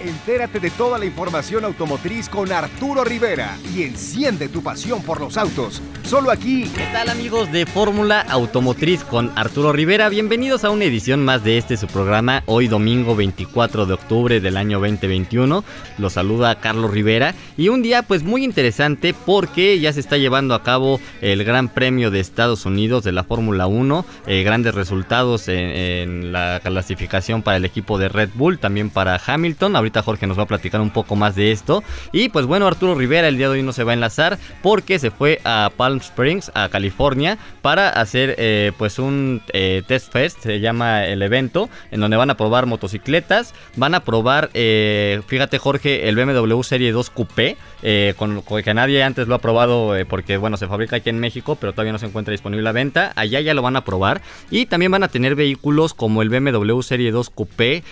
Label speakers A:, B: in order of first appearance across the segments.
A: Entérate de toda la información automotriz con Arturo Rivera y enciende tu pasión por los autos. Solo aquí.
B: ¿Qué tal amigos de Fórmula Automotriz con Arturo Rivera? Bienvenidos a una edición más de este su programa, hoy domingo 24 de octubre del año 2021. Los saluda Carlos Rivera y un día pues muy interesante porque ya se está llevando a cabo el Gran Premio de Estados Unidos de la Fórmula 1. Eh, grandes resultados en, en, la clasificación para el equipo de Red Bull, también para Hamilton. Ahorita Jorge nos va a platicar un poco más de esto. Y pues bueno, Arturo Rivera el día de hoy no se va a enlazar porque se fue a Palm Springs, a California, para hacer eh, pues un eh, test fest, se llama el evento, en donde van a probar motocicletas, van a probar, eh, fíjate Jorge, el BMW Serie 2 Coupé, con, con, que nadie antes lo ha probado porque bueno se fabrica aquí en México pero todavía no se encuentra disponible a venta allá ya lo van a probar y también van a tener vehículos como el BMW Serie 2 Coupé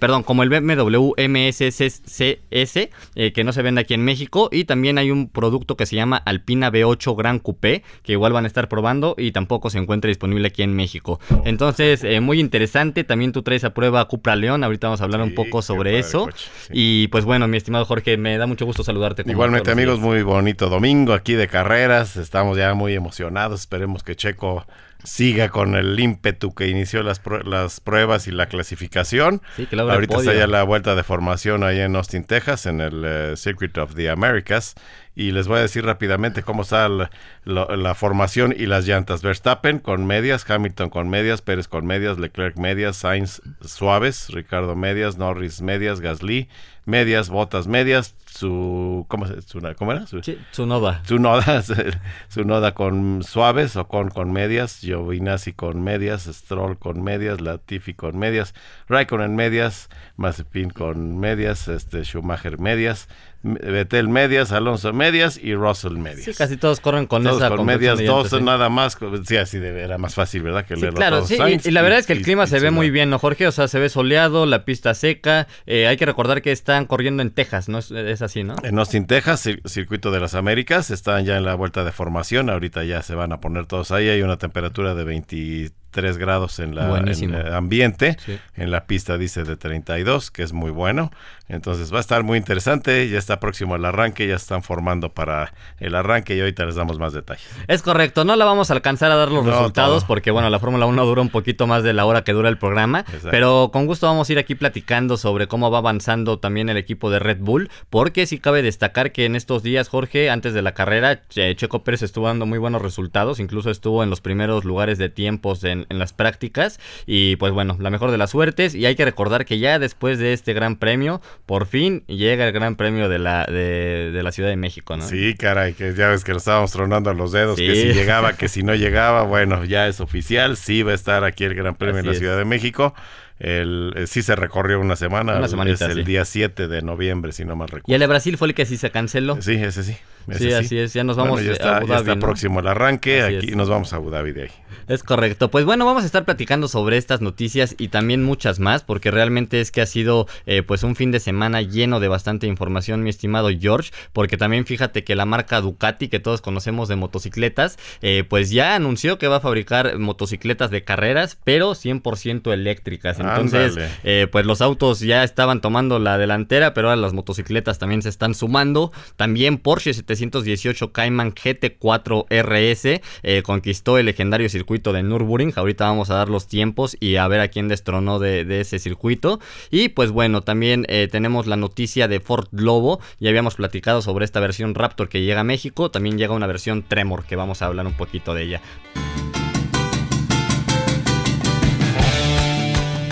B: perdón como el BMW MSCS que no se vende aquí en México y también hay un producto que se llama Alpina V8 Gran Coupé que igual van a estar probando y tampoco se encuentra disponible aquí en México entonces muy interesante también tú traes a prueba Cupra León ahorita vamos a hablar sí, un poco sobre eso coche, sí. y pues bueno mi estimado Jorge me da mucho gusto saludarte
C: Igualmente amigos, días. muy bonito domingo aquí de carreras, estamos ya muy emocionados, esperemos que Checo siga con el ímpetu que inició las, pr las pruebas y la clasificación.
B: Sí, que
C: Ahorita está ya la vuelta de formación ahí en Austin, Texas, en el uh, Circuit of the Americas. Y les voy a decir rápidamente cómo está la, la, la, formación y las llantas. Verstappen con medias, Hamilton con medias, Pérez con medias, Leclerc medias, Sainz suaves, Ricardo medias, Norris medias, Gasly medias, botas medias, su ¿cómo, su, ¿cómo era? Su,
B: sí, su noda.
C: Su noda, su noda con suaves o con con medias, Giovinazzi con medias, Stroll con medias, Latifi con medias, Raikkonen medias, Mazepin con medias, este Schumacher medias, Betel medias, Alonso medias y Russell medias.
B: Sí, casi todos corren con
C: todos
B: esa
C: con medias, dos sí. nada más. Sí, así de, era más fácil, ¿verdad? Que
B: sí, claro, sí, y, y, la verdad es que el clima y, se ve muy bien, ¿no, Jorge? O sea, se ve soleado, la pista seca. Eh, hay que recordar que están corriendo en Texas, ¿no? Es, es así, ¿no?
C: En Austin, Texas, cir circuito de las Américas, están ya en la vuelta de formación. Ahorita ya se van a poner todos ahí. Hay una temperatura de 23 grados en, la, en el ambiente. Sí. En la pista dice de 32, que es muy bueno. Entonces va a estar muy interesante. Ya está próximo el arranque, ya están formando para el arranque y ahorita les damos más detalles.
B: Es correcto, no la vamos a alcanzar a dar los no, resultados todo. porque, bueno, la Fórmula 1 dura un poquito más de la hora que dura el programa. Exacto. Pero con gusto vamos a ir aquí platicando sobre cómo va avanzando también el equipo de Red Bull. Porque sí cabe destacar que en estos días, Jorge, antes de la carrera, Checo Pérez estuvo dando muy buenos resultados. Incluso estuvo en los primeros lugares de tiempos en, en las prácticas. Y pues bueno, la mejor de las suertes. Y hay que recordar que ya después de este gran premio por fin llega el Gran Premio de la, de, de, la Ciudad de México, ¿no?
C: Sí, caray, que ya ves que nos estábamos tronando los dedos, sí. que si llegaba, que si no llegaba, bueno, ya es oficial, sí va a estar aquí el Gran Premio Así en la Ciudad es. de México. El, eh, sí se recorrió una semana,
B: una
C: es el sí. día 7 de noviembre, si no mal recuerdo.
B: ¿Y el de Brasil fue el que sí se canceló?
C: Sí, ese sí. Ese
B: sí, así es, ya nos vamos
C: bueno, ya está,
B: a Abu
C: Dhabi, ya está
B: ¿no?
C: próximo el arranque,
B: Así
C: aquí
B: es.
C: nos vamos a Abu Dhabi de ahí.
B: Es correcto. Pues bueno, vamos a estar platicando sobre estas noticias y también muchas más, porque realmente es que ha sido eh, pues un fin de semana lleno de bastante información, mi estimado George, porque también fíjate que la marca Ducati, que todos conocemos de motocicletas, eh, pues ya anunció que va a fabricar motocicletas de carreras, pero 100% eléctricas. Entonces, eh, pues los autos ya estaban tomando la delantera, pero ahora las motocicletas también se están sumando. También Porsche 718 Cayman GT4 RS eh, conquistó el legendario circuito de Nürburgring. Ahorita vamos a dar los tiempos y a ver a quién destronó de, de ese circuito. Y pues bueno, también eh, tenemos la noticia de Ford Lobo. Ya habíamos platicado sobre esta versión Raptor que llega a México. También llega una versión Tremor que vamos a hablar un poquito de ella.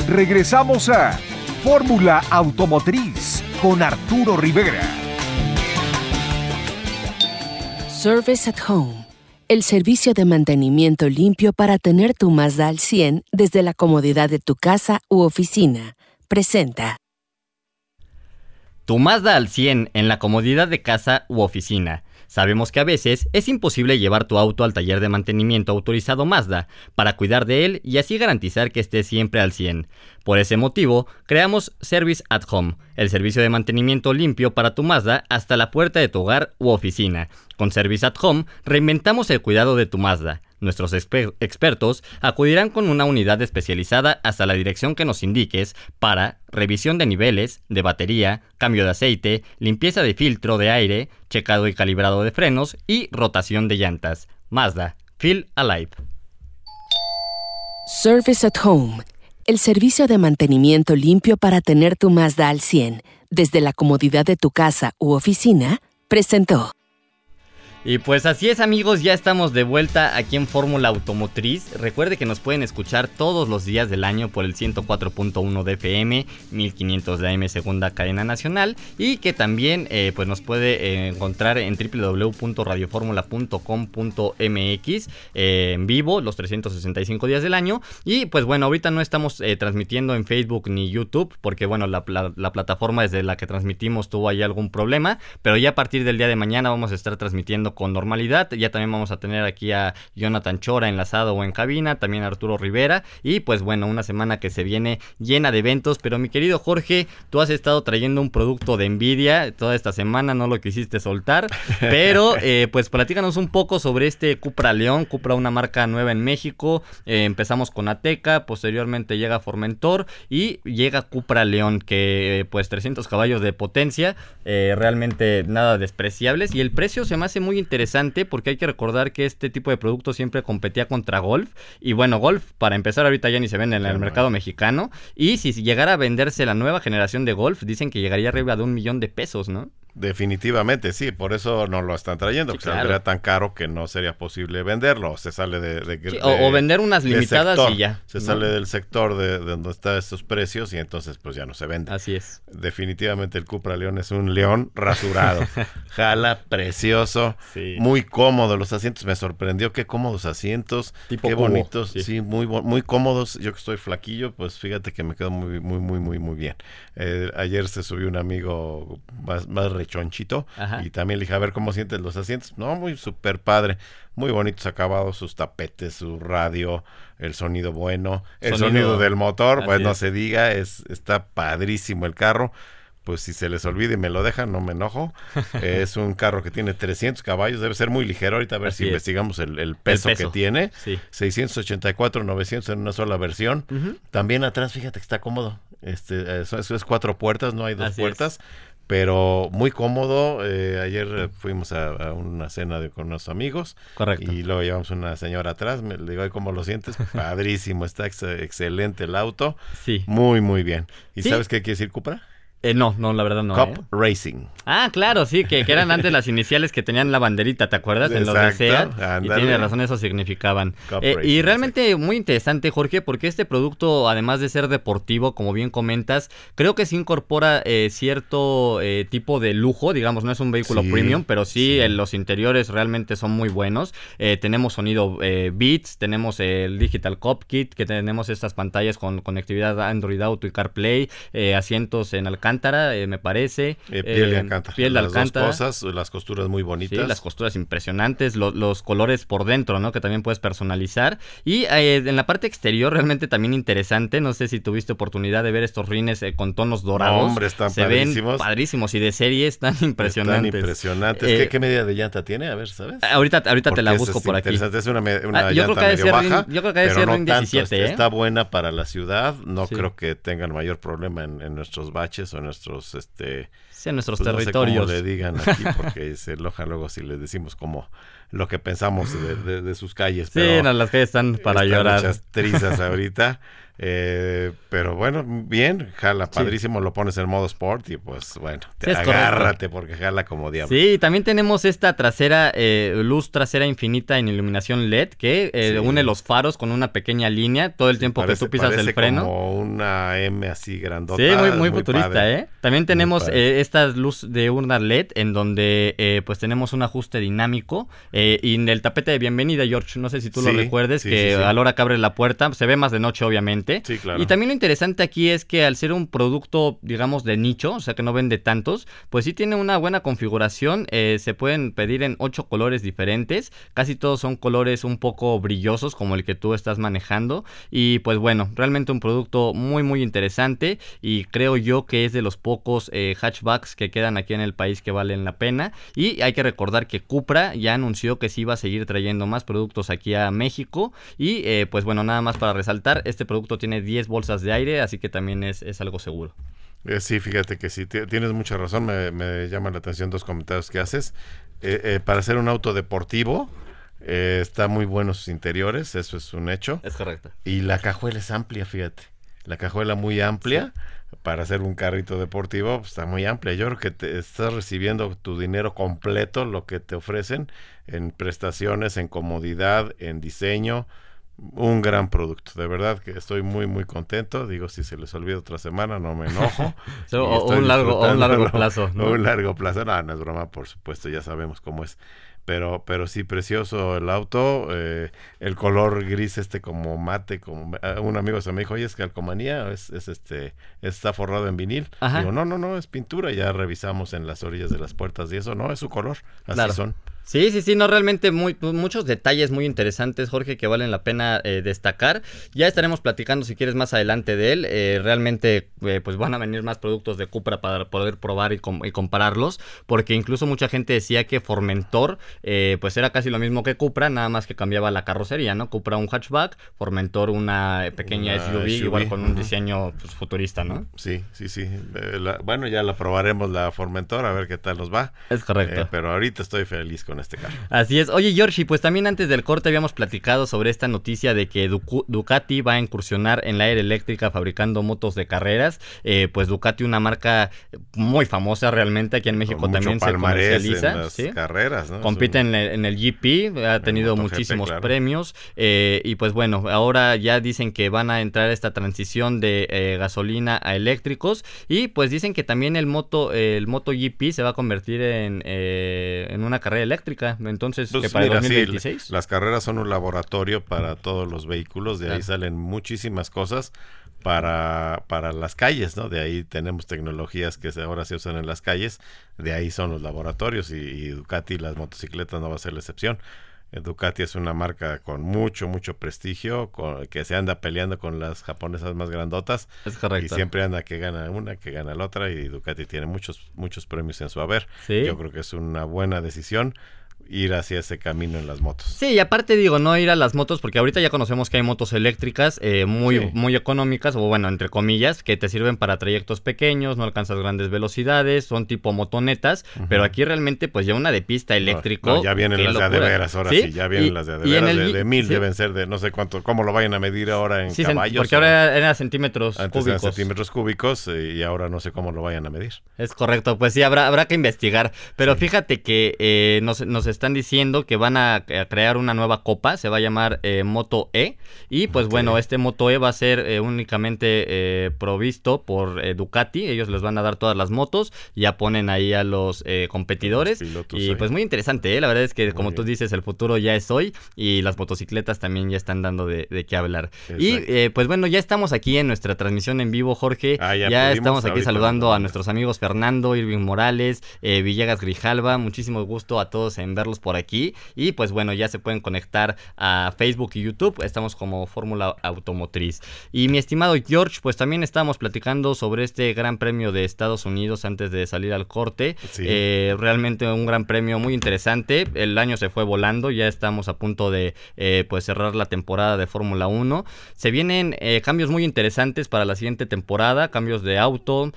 A: Regresamos a Fórmula Automotriz con Arturo Rivera.
D: Service at Home. El servicio de mantenimiento limpio para tener tu Mazda al 100 desde la comodidad de tu casa u oficina. Presenta.
B: Tu Mazda al 100 en la comodidad de casa u oficina. Sabemos que a veces es imposible llevar tu auto al taller de mantenimiento autorizado Mazda para cuidar de él y así garantizar que esté siempre al 100. Por ese motivo, creamos Service at Home, el servicio de mantenimiento limpio para tu Mazda hasta la puerta de tu hogar u oficina. Con Service at Home reinventamos el cuidado de tu Mazda. Nuestros expertos acudirán con una unidad especializada hasta la dirección que nos indiques para revisión de niveles, de batería, cambio de aceite, limpieza de filtro de aire, checado y calibrado de frenos y rotación de llantas. Mazda, Feel Alive.
D: Service at Home, el servicio de mantenimiento limpio para tener tu Mazda al 100 desde la comodidad de tu casa u oficina, presentó.
B: Y pues así es amigos, ya estamos de vuelta aquí en Fórmula Automotriz. Recuerde que nos pueden escuchar todos los días del año por el 104.1 de FM, 1500 de AM segunda cadena nacional y que también eh, pues nos puede eh, encontrar en www.radioformula.com.mx eh, en vivo los 365 días del año. Y pues bueno, ahorita no estamos transmitiendo en Facebook ni YouTube porque bueno, la, la plataforma desde la que transmitimos tuvo ahí algún problema, pero ya a partir del día de mañana vamos a estar transmitiendo con normalidad. Ya también vamos a tener aquí a Jonathan Chora enlazado o en cabina, también a Arturo Rivera. Y pues bueno, una semana que se viene llena de eventos. Pero mi querido Jorge, tú has estado trayendo un producto de Nvidia toda esta semana, no lo quisiste soltar. Pero eh, pues platícanos un poco sobre este Cupra León, Cupra una marca nueva en México. Eh, empezamos con Ateca, posteriormente llega Formentor y llega Cupra León, que pues 300 caballos de potencia, eh, realmente nada despreciables. Y el precio se me hace muy interesante porque hay que recordar que este tipo de producto siempre competía contra Golf. Y bueno, Golf, para empezar, ahorita ya ni se vende en el mercado mexicano. Y si llegara a venderse la nueva generación de Golf, dicen que llegaría arriba de un millón de pesos, ¿no?
C: Definitivamente, sí, por eso no lo están trayendo, porque saldría tan caro que no sería posible venderlo, se sale de...
B: o, vender unas limitadas y ya.
C: Se sale del sector de, donde están estos precios y entonces pues ya no se vende.
B: Así es.
C: Definitivamente el Cupra León es un león rasurado, jala, precioso, muy cómodo, los asientos me sorprendió, qué cómodos asientos, qué bonitos, sí, muy, muy cómodos, yo que estoy flaquillo, pues fíjate que me quedó muy, muy, muy, muy, muy bien. Eh, ayer se subió un amigo más, más chonchito. Y también le dije, a ver cómo sientes los asientos. No, muy súper padre. Muy bonitos acabados, sus tapetes, su radio, el sonido bueno, el sonido, del motor, pues no se diga, es, está padrísimo el carro pues si se les olvida y me lo dejan, no me enojo. es un carro que tiene 300 caballos, debe ser muy ligero. Ahorita a ver si investigamos el, peso que tiene. 684, 900 en una sola versión. También atrás, fíjate que está cómodo. Este, eso, es cuatro puertas, no hay dos puertas pero muy cómodo. Eh, ayer fuimos a, una cena de, con unos amigos.
B: Correcto.
C: Y luego llevamos una señora atrás. Me le digo, ¿cómo lo sientes? Padrísimo, está excelente el auto.
B: Sí.
C: Muy, muy bien. ¿Y sabes qué quiere decir Cupra?
B: Eh, no, no, la verdad no.
C: Cup
B: ¿eh?
C: Racing.
B: Ah, claro, sí, que, eran antes las iniciales que tenían la banderita, ¿te acuerdas? En los de Y tiene razón, eso significaban. Eh, y realmente muy interesante, Jorge, porque este producto, además de ser deportivo, como bien comentas, creo que se incorpora eh, cierto tipo de lujo, digamos, no es un vehículo premium, pero sí, los interiores realmente son muy buenos. tenemos sonido Beats, tenemos el Digital Cockpit, que tenemos estas pantallas con conectividad Android Auto y CarPlay, asientos en alcance Alcántara, eh, me parece.
C: Eh, piel de eh, Alcántara.
B: Piel de Alcántara.
C: Dos cosas, las costuras muy bonitas.
B: Sí, las costuras impresionantes, los colores por dentro, ¿no? Que también puedes personalizar. Y en la parte exterior realmente también interesante. No sé si tuviste oportunidad de ver estos rines con tonos dorados.
C: hombre, están
B: Se
C: padrísimos.
B: ven padrísimos y de serie están impresionantes.
C: Están impresionantes. ¿Qué, medida de llanta tiene? A ver, ¿sabes?
B: Ahorita, ahorita te la busco por aquí.
C: Es una, una ah, yo llanta medio baja,
B: yo creo que debe ser 17,
C: Está buena para la ciudad. No creo que tengan mayor problema en, en nuestros baches o en nuestros este
B: sí, nuestros pues, territorios.
C: No le digan aquí porque se aloja luego si les decimos como lo que pensamos de, sus calles.
B: Sí, las calles están para llorar.
C: Muchas trizas ahorita. Eh, pero bueno, bien, jala, padrísimo, lo pones en modo sport y pues bueno, agárrate porque jala como diablo.
B: Sí, también tenemos esta trasera, eh, luz trasera infinita en iluminación LED que eh, une los faros con una pequeña línea todo el tiempo que tú pisas el freno.
C: como una M así grandota.
B: Sí, muy, futurista, ¿eh? También tenemos esta luz de una LED en donde pues tenemos un ajuste dinámico y en el tapete de bienvenida, George, no sé si tú lo recuerdes, que a la hora que abre la puerta, se ve más de noche obviamente
C: claro.
B: Y también lo interesante aquí es que al ser un producto, digamos, de nicho, o sea que no vende tantos, pues sí tiene una buena configuración. Eh, se pueden pedir en ocho colores diferentes. Casi todos son colores un poco brillosos, como el que tú estás manejando. Y pues bueno, realmente un producto muy, muy interesante. Y creo yo que es de los pocos eh, hatchbacks que quedan aquí en el país que valen la pena. Y hay que recordar que Cupra ya anunció anunció que sí iba a seguir trayendo más productos aquí a México. Y eh, pues bueno, nada más para resaltar, este producto tiene 10 bolsas de aire, así que también es, es algo seguro.
C: Eh, sí, fíjate que sí, tienes mucha razón, me, me llama la atención dos comentarios que haces. Eh, eh, para hacer un auto deportivo, está muy buenos sus interiores, eso es un hecho.
B: Es correcto.
C: Y la cajuela es amplia, fíjate. La cajuela muy amplia para hacer un carrito deportivo pues, está muy amplia. Yo creo que te estás recibiendo tu dinero completo, lo que te ofrecen en prestaciones, en comodidad, en diseño un gran producto. De verdad que estoy muy, muy contento. Digo, si se les olvida otra semana, no me enojo.
B: un largo, un largo plazo.
C: Un largo plazo. No, no es broma, por supuesto, ya sabemos cómo es pero pero sí precioso el auto eh, el color gris este como mate como eh, un amigo se me dijo oye es calcomanía es, es este está forrado en vinil digo no no no es pintura ya revisamos en las orillas de las puertas y eso no es su color así son
B: Sí, sí, sí, no, realmente muy, muchos detalles muy interesantes, Jorge, que valen la pena eh, destacar. Ya estaremos platicando, si quieres, más adelante de él. Eh, realmente, eh, pues van a venir más productos de Cupra para poder probar y, compararlos, porque incluso mucha gente decía que Formentor, pues era casi lo mismo que Cupra, nada más que cambiaba la carrocería, ¿no? Cupra un hatchback, Formentor una pequeña SUV, igual con un diseño pues, futurista, ¿no?
C: Sí, sí, sí. bueno, ya la probaremos la Formentor, a ver qué tal nos va.
B: Es correcto.
C: pero ahorita estoy feliz con este
B: Así es. Oye, Georgie, pues también antes del corte habíamos platicado sobre esta noticia de que Ducati va a incursionar en la era eléctrica fabricando motos de carreras. Eh, pues Ducati, una marca muy famosa realmente aquí en México también se comercializa.
C: En las carreras, ¿no?
B: Compite en, el, GP, ha tenido muchísimos premios. Eh, y pues bueno, ahora ya dicen que van a entrar esta transición de eh, gasolina a eléctricos. Y pues dicen que también el moto, el Moto GP se va a convertir en, en una carrera eléctrica. Entonces,
C: pues para 2026. las carreras son un laboratorio para todos los vehículos, de ahí salen muchísimas cosas para, para las calles, ¿no? De ahí tenemos tecnologías que ahora se usan en las calles, de ahí son los laboratorios y, y Ducati las motocicletas no va a ser la excepción. Ducati es una marca con mucho, mucho prestigio, que se anda peleando con las japonesas más grandotas.
B: Es correcto.
C: Y siempre anda que gana una, que gana la otra, y Ducati tiene muchos, muchos premios en su haber. Yo creo que es una buena decisión ir hacia ese camino en las motos.
B: Sí, y aparte digo, no ir a las motos, porque ahorita ya conocemos que hay motos eléctricas eh, muy, muy económicas, o bueno, entre comillas, que te sirven para trayectos pequeños, no alcanzas grandes velocidades, son tipo motonetas, pero aquí realmente pues ya una de pista eléctrico.
C: ya vienen las de adeveras, ahora ¿Sí? ya vienen las de adeveras, de, de, mil deben ser de no sé cuánto, cómo lo vayan a medir ahora en caballos.
B: Porque ahora eran centímetros
C: antes
B: cúbicos.
C: Eran centímetros cúbicos eh, y ahora no sé cómo lo vayan a medir.
B: Es correcto, pues sí, habrá, habrá que investigar, pero fíjate que eh, nos, nos están diciendo que van a, crear una nueva copa, se va a llamar eh, Moto E. Y pues bueno, este Moto E va a ser eh, únicamente eh, provisto por Ducati. Ellos les van a dar todas las motos, ya ponen ahí a los competidores. y pues muy interesante, la verdad es que como tú dices, el futuro ya es hoy y las motocicletas también ya están dando de, qué hablar. Y pues bueno, ya estamos aquí en nuestra transmisión en vivo, Jorge. Ah, ya, estamos aquí saludando a nuestros amigos Fernando, Irving Morales, Villegas Grijalva. Muchísimo gusto a todos en verlos por aquí. Y pues bueno, ya se pueden conectar a Facebook y YouTube. Estamos como Fórmula Automotriz. Y mi estimado George, pues también estábamos platicando sobre este Gran Premio de Estados Unidos antes de salir al corte. Eh, realmente un gran premio muy interesante. El año se fue volando. Ya estamos a punto de eh, pues cerrar la temporada de Fórmula 1. Se vienen eh, cambios muy interesantes para la siguiente temporada. Cambios de auto.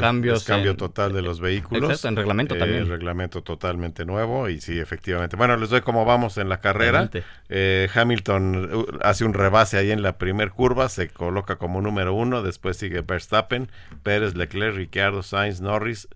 B: cambios.
C: cambio total de los vehículos.
B: Exacto, en reglamento también.
C: El reglamento totalmente nuevo. Y sí, efectivamente bueno, les doy cómo vamos en la carrera. Eh, Hamilton uh, hace un rebase ahí en la primer curva, se coloca como número uno, después sigue Verstappen, Pérez, Leclerc, Ricciardo, Sainz, Norris,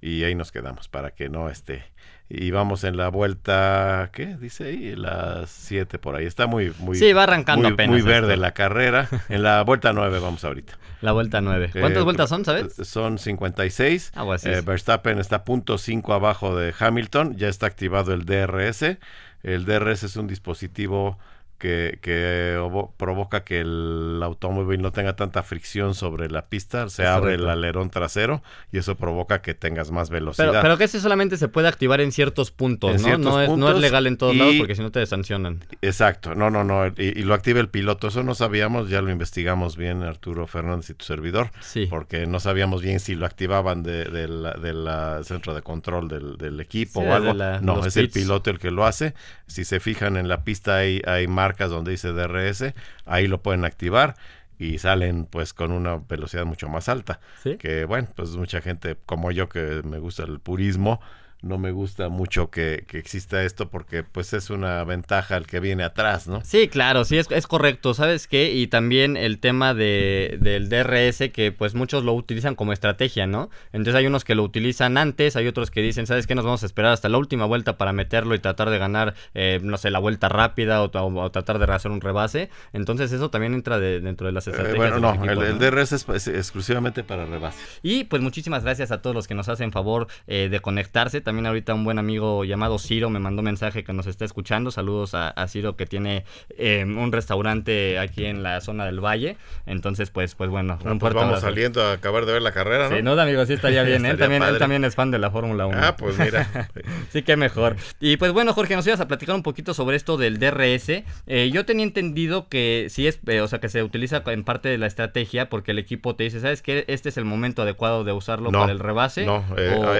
C: y ahí nos quedamos para que no esté y vamos en la vuelta, ¿qué dice ahí? Las 7 por ahí. Está muy, muy,
B: sí, va arrancando
C: muy, muy verde la carrera. En la vuelta 9 vamos ahorita.
B: La vuelta 9. ¿Cuántas eh, vueltas son, sabes?
C: Son 56.
B: Ah, pues
C: eh, Verstappen está punto 5 abajo de Hamilton. Ya está activado el DRS. El DRS es un dispositivo que, que provoca que el automóvil no tenga tanta fricción sobre la pista, se abre el alerón trasero y eso provoca que tengas más velocidad.
B: Pero, pero que ese solamente se puede activar en ciertos puntos, ¿no? no, es, no, es, legal en todos lados porque si no te sancionan.
C: Exacto, no, no, no, y, lo activa el piloto, eso no sabíamos, ya lo investigamos bien Arturo Fernández y tu servidor, sí. porque no sabíamos bien si lo activaban del de, la, centro de control del, equipo o algo. no, es el piloto el que lo hace. Si se fijan en la pista hay, hay marcas donde dice DRS, ahí lo pueden activar y salen pues con una velocidad mucho más alta. Que bueno, pues mucha gente como yo que me gusta el purismo, no me gusta mucho que, exista esto porque pues es una ventaja el que viene atrás, ¿no?
B: Sí, claro, sí, es, es correcto, ¿sabes qué? Y también el tema de, del DRS que pues muchos lo utilizan como estrategia, ¿no? Entonces hay unos que lo utilizan antes, hay otros que dicen, ¿sabes qué? Nos vamos a esperar hasta la última vuelta para meterlo y tratar de ganar, eh, no sé, la vuelta rápida o, tratar de hacer un rebase. Entonces eso también entra dentro de las eh, estrategias.
C: bueno, no, el, DRS es, exclusivamente para rebase.
B: Y pues muchísimas gracias a todos los que nos hacen favor eh, de conectarse. También también ahorita un buen amigo llamado Ciro me mandó mensaje que nos está escuchando. Saludos a, Ciro que tiene eh, un restaurante aquí en la zona del Valle. Entonces, pues, pues bueno,
C: un pues vamos saliendo a acabar de ver la carrera, ¿no?
B: Sí, no, amigo, sí estaría bien. él, también, él también es fan de la Fórmula 1.
C: Ah, pues mira.
B: sí, que mejor. Y pues bueno, Jorge, nos ibas a platicar un poquito sobre esto del DRS. Eh, yo tenía entendido que sí es, eh, o sea, que se utiliza en parte de la estrategia porque el equipo te dice, ¿sabes qué? Este es el momento adecuado de usarlo para el rebase.
C: No,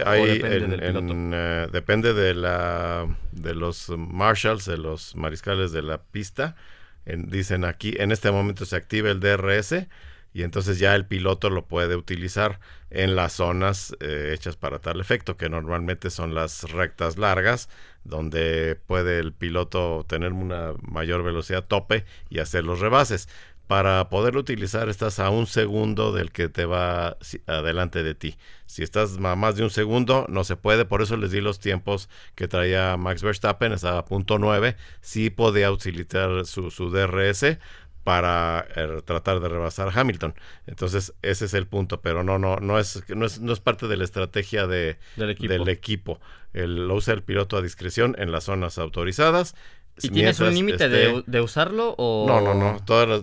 C: hay, depende del piloto. Eh, depende de la de los marshals, de los mariscales de la pista. dicen aquí, en este momento se activa el DRS y entonces ya el piloto lo puede utilizar en las zonas eh, hechas para tal efecto, que normalmente son las rectas largas, donde puede el piloto tener una mayor velocidad tope y hacer los rebases para poder utilizar estás a un segundo del que te va adelante de ti. Si estás a más de un segundo, no se puede. Por eso les di los tiempos que traía Max Verstappen, estaba a punto 9. Sí podía utilizar su, DRS para er, tratar de rebasar a Hamilton. Entonces, ese es el punto, pero no, no, no es, no es, no es parte de la estrategia de, del equipo. El, lo usa el piloto a discreción en las zonas autorizadas
B: ¿Y tienes un límite de, usarlo o...?
C: No, no, no. Todas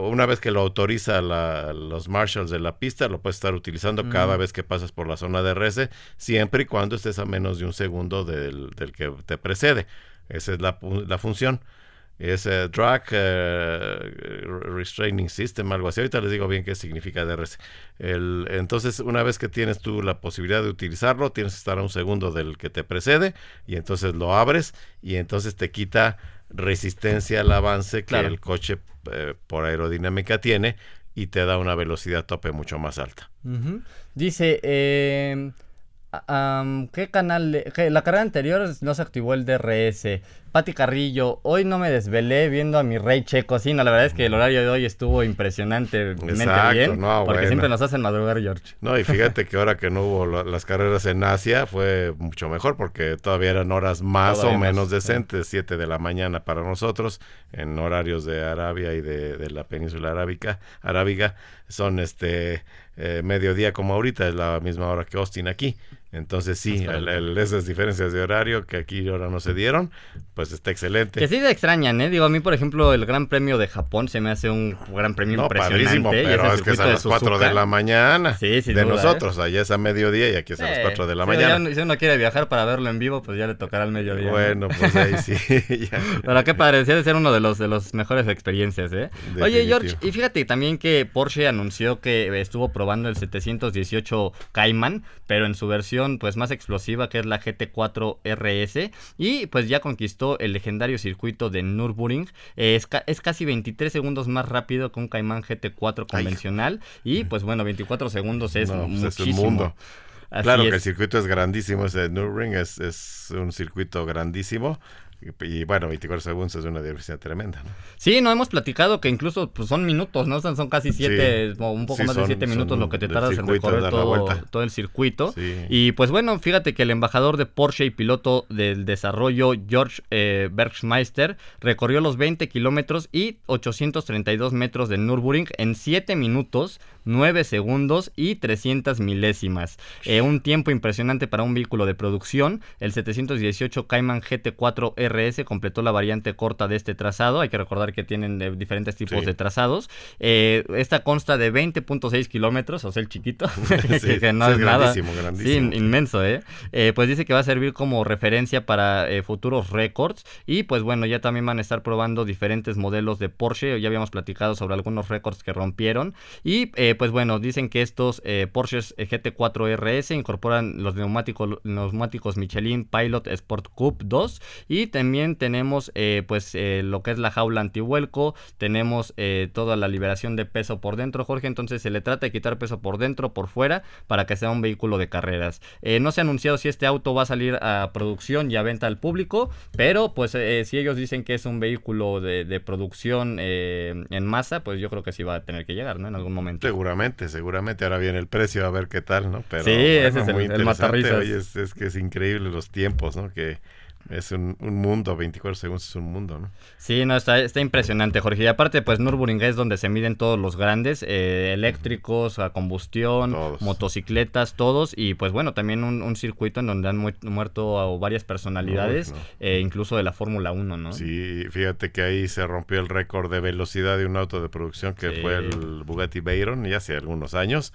C: una vez que lo autoriza los marshals de la pista, lo puedes estar utilizando cada vez que pasas por la zona de RS, siempre y cuando estés a menos de un segundo del, del que te precede. Esa es la, la función es Drag eh, Restraining System, algo así. Ahorita les digo bien qué significa DRS. El, entonces, una vez que tienes tú la posibilidad de utilizarlo, tienes que estar a un segundo del que te precede y entonces lo abres y entonces te quita resistencia al avance que el coche eh, por aerodinámica tiene y te da una velocidad tope mucho más alta.
B: Dice... Eh ¿Qué canal? la carrera anterior no se activó el DRS. Pati Carrillo, hoy no me desvelé viendo a mi rey checo. Sí, no, la verdad es que el horario de hoy estuvo impresionantemente bien. porque siempre nos hacen madrugar, George.
C: No, y fíjate que ahora que no hubo las carreras en Asia fue mucho mejor porque todavía eran horas más o menos decentes, 7 de la mañana para nosotros, en horarios de Arabia y de, la península arábica, arábiga. Son este eh, mediodía como ahorita, es la misma hora que Austin aquí. Entonces sí, esas diferencias de horario que aquí ahora no se dieron, pues está excelente.
B: Que sí se extrañan, ¿eh? Digo, a mí, por ejemplo, el Gran Premio de Japón se me hace un gran premio no, impresionante.
C: pero es que es a las 4 de, la mañana. Sí, sí. De ¿eh? nosotros, allá es a mediodía y aquí es a las 4 de la mañana.
B: si uno quiere viajar para verlo en vivo, pues ya le tocará al mediodía.
C: Bueno, pues ahí sí.
B: Pero qué padre, decía de ser uno de los de los mejores experiencias, ¿eh? Oye, George, y fíjate también que Porsche anunció que estuvo probando el 718 Cayman, pero en su versión pues más explosiva que es la GT4 RS y pues ya conquistó el legendario circuito de Nürburgring. Es, es casi 23 segundos más rápido que un Cayman GT4 convencional y pues bueno, 24 segundos es pues, muchísimo. mundo.
C: claro que el circuito es grandísimo, ese Nürburgring es, es un circuito grandísimo. Y, bueno, 24 segundos es una diversidad tremenda. ¿no?
B: Sí, no hemos platicado que incluso pues, son minutos, ¿no? Son, casi siete, o un poco más de siete minutos lo que te tardas en recorrer todo, el circuito. Y pues bueno, fíjate que el embajador de Porsche y piloto del desarrollo, George eh, Bergmeister, recorrió los 20 kilómetros y 832 metros de Nürburgring en 7 minutos 9 segundos y 300 milésimas. Eh, un tiempo impresionante para un vehículo de producción. El 718 Cayman GT4 RS completó la variante corta de este trazado. Hay que recordar que tienen eh, diferentes tipos de trazados. Eh, esta consta de 20.6 kilómetros, o sea, el chiquito, que no es, nada. Sí, inmenso, ¿eh? Pues dice que va a servir como referencia para futuros récords. Y pues bueno, ya también van a estar probando diferentes modelos de Porsche. Ya habíamos platicado sobre algunos récords que rompieron. Y pues bueno, dicen que estos Porsches GT4 RS incorporan los neumáticos, neumáticos Michelin Pilot Sport Cup 2 y también tenemos eh, pues eh, lo que es la jaula antivuelco, tenemos eh, toda la liberación de peso por dentro, Jorge, entonces se le trata de quitar peso por dentro, por fuera, para que sea un vehículo de carreras. no se ha anunciado si este auto va a salir a producción y a venta al público, pero pues si ellos dicen que es un vehículo de, producción en masa, pues yo creo que sí va a tener que llegar, ¿no? En algún momento.
C: Seguramente, seguramente. Ahora viene el precio, a ver qué tal, ¿no?
B: Pero, sí, ese es el, el
C: es, es, que es increíble los tiempos, ¿no? Que es un, mundo, 24 segundos es un mundo, ¿no?
B: Sí, no, está, está impresionante, Jorge. Y aparte, pues Nürburgring es donde se miden todos los grandes, eh, eléctricos, a combustión, motocicletas, todos. Y pues bueno, también un, circuito en donde han muerto varias personalidades, eh, incluso de la Fórmula 1, ¿no?
C: Sí, fíjate que ahí se rompió el récord de velocidad de un auto de producción que fue el Bugatti Veyron, ya hace algunos años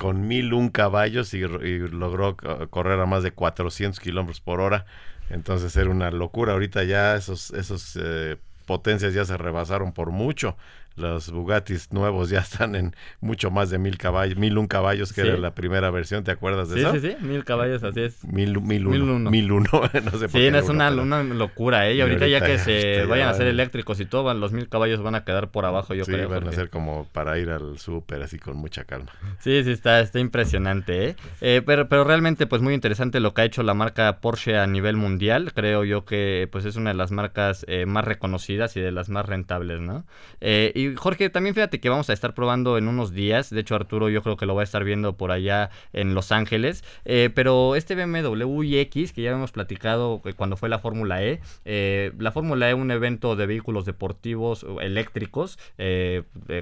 C: con mil un caballos y, logró correr a más de 400 kilómetros por hora. Entonces era una locura. Ahorita ya esos, esos eh, potencias ya se rebasaron por mucho los Bugattis nuevos ya están en mucho más de mil caballos, mil un caballos, que era la primera versión, ¿te acuerdas de eso?
B: Sí, sí, sí, mil caballos, así es.
C: Mil, mil, uno, mil uno.
B: no sé por sí, es una, una, locura, ¿eh? Y ahorita, ya que se vayan a ser eléctricos y todo, los mil caballos van a quedar por abajo, yo creo.
C: Sí, van a ser como para ir al súper así con mucha calma.
B: Sí, sí, está, está impresionante, ¿eh? ¿eh? pero, pero realmente, pues muy interesante lo que ha hecho la marca Porsche a nivel mundial. Creo yo que, pues es una de las marcas eh, más reconocidas y de las más rentables, ¿no? Eh, y Jorge, también fíjate que vamos a estar probando en unos días. De hecho, Arturo yo creo que lo va a estar viendo por allá en Los Ángeles. Eh, pero este BMW iX, que ya hemos platicado cuando fue la Fórmula E, eh, la Fórmula E un evento de vehículos deportivos eléctricos,